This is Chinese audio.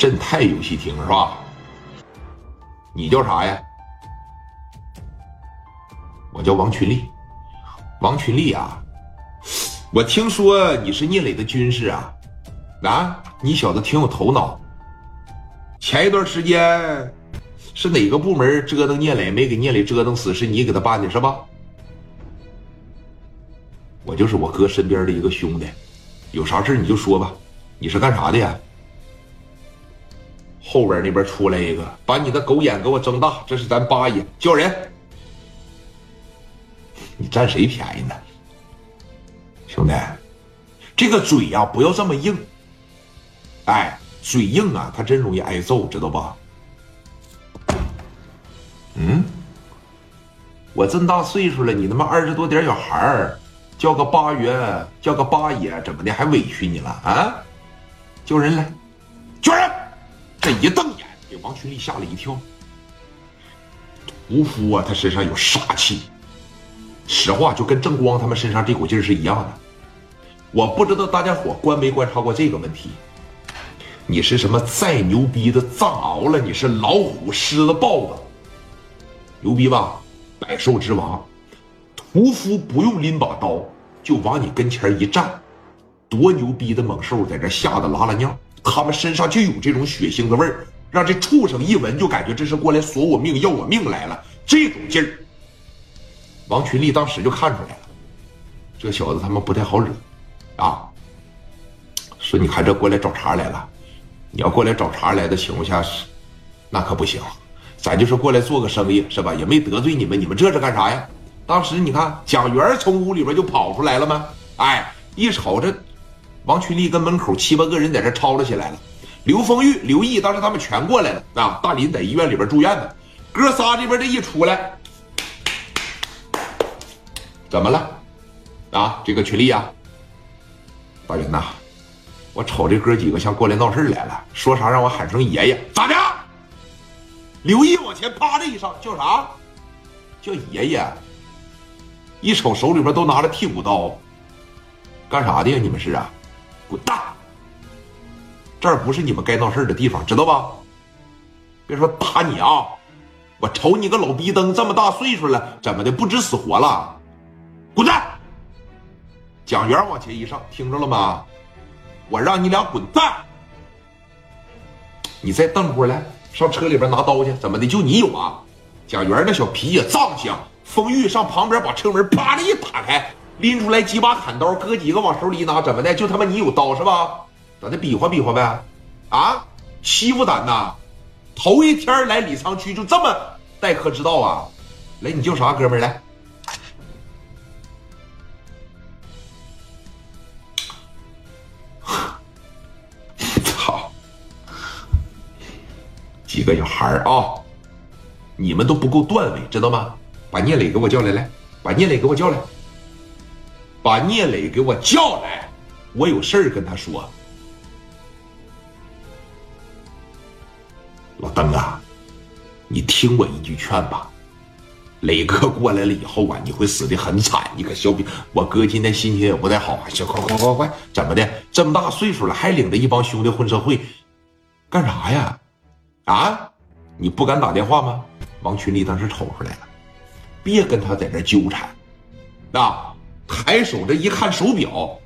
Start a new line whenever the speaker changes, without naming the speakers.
镇泰游戏厅是吧？你叫啥呀？我叫王群力。王群力啊，我听说你是聂磊的军师啊，啊，你小子挺有头脑。前一段时间是哪个部门折腾聂磊，没给聂磊折腾死，是你给他办的是吧？我就是我哥身边的一个兄弟，有啥事你就说吧。你是干啥的呀？后边那边出来一个，把你的狗眼给我睁大，这是咱八爷，叫人。你占谁便宜呢，兄弟？这个嘴呀，不要这么硬。哎，嘴硬啊，他真容易挨揍，知道吧？嗯，我这么大岁数了，你他妈二十多点小孩儿，叫个八爷，叫个八爷，怎么的还委屈你了啊？叫人来，这一瞪眼，给王群力吓了一跳。屠夫啊，他身上有杀气。实话就跟正光他们身上这股劲儿是一样的，我不知道大家伙观没观察过这个问题。你是什么再牛逼的藏獒了？你是老虎、狮子、豹子，牛逼吧？百兽之王，屠夫不用拎把刀，就往你跟前一站，多牛逼的猛兽在这吓得拉拉尿，他们身上就有这种血腥的味儿，让这畜生一闻就感觉这是过来索我命、要我命来了，这种劲儿。王群力当时就看出来了，这小子他妈不太好惹，啊！说你看这过来找茬来了，你要过来找茬来的情况下，那可不行，咱就是过来做个生意是吧？也没得罪你们，你们这是干啥呀？当时你看蒋元从屋里边就跑出来了吗？哎，一瞅这王群力跟门口七八个人在这吵吵起来了，刘丰玉、刘毅当时他们全过来了啊！大林在医院里边住院呢，哥仨这边这一出来。怎么了？啊，这个群力呀，大林呐，我瞅这哥几个像过来闹事来了，说啥让我喊声爷爷，咋的？刘毅往前啪的一声，叫啥？叫爷爷。一瞅手里边都拿着剔骨刀，干啥的呀？你们是啊？滚蛋！这儿不是你们该闹事的地方，知道吧？别说打你啊！我瞅你个老逼灯，这么大岁数了，怎么的不知死活了？滚蛋！蒋元往前一上，听着了吗？我让你俩滚蛋！你再瞪过来，上车里边拿刀去，怎么的？就你有啊？蒋元那小皮也藏性。风玉上旁边把车门啪的一打开，拎出来几把砍刀，哥几个往手里一拿，怎么的？就他妈你有刀是吧？咋的？比划比划呗？啊？欺负咱呐？头一天来李沧区就这么待客之道啊？来，你叫啥，哥们来？操几个小孩儿啊，你们都不够段位，知道吗？把聂磊给我叫来，来，把聂磊给我叫来，把聂磊给我叫来，我有事儿跟他说。老登啊，你听我一句劝吧，磊哥过来了以后啊，你会死的很惨。你可小比我哥今天心情也不太好，行，快快快快，怎么的？这么大岁数了，还领着一帮兄弟混社会，干啥呀？啊！你不敢打电话吗？王群力当时瞅出来了，别跟他在这纠缠。啊！抬手这一看手表，